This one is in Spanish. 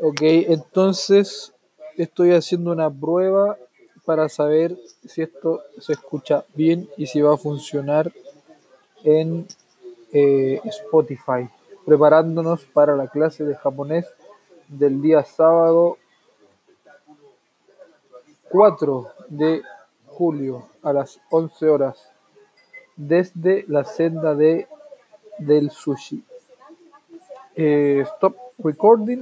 Ok, entonces estoy haciendo una prueba para saber si esto se escucha bien y si va a funcionar en eh, Spotify, preparándonos para la clase de japonés del día sábado 4 de julio a las 11 horas desde la senda de del sushi. Eh, stop recording.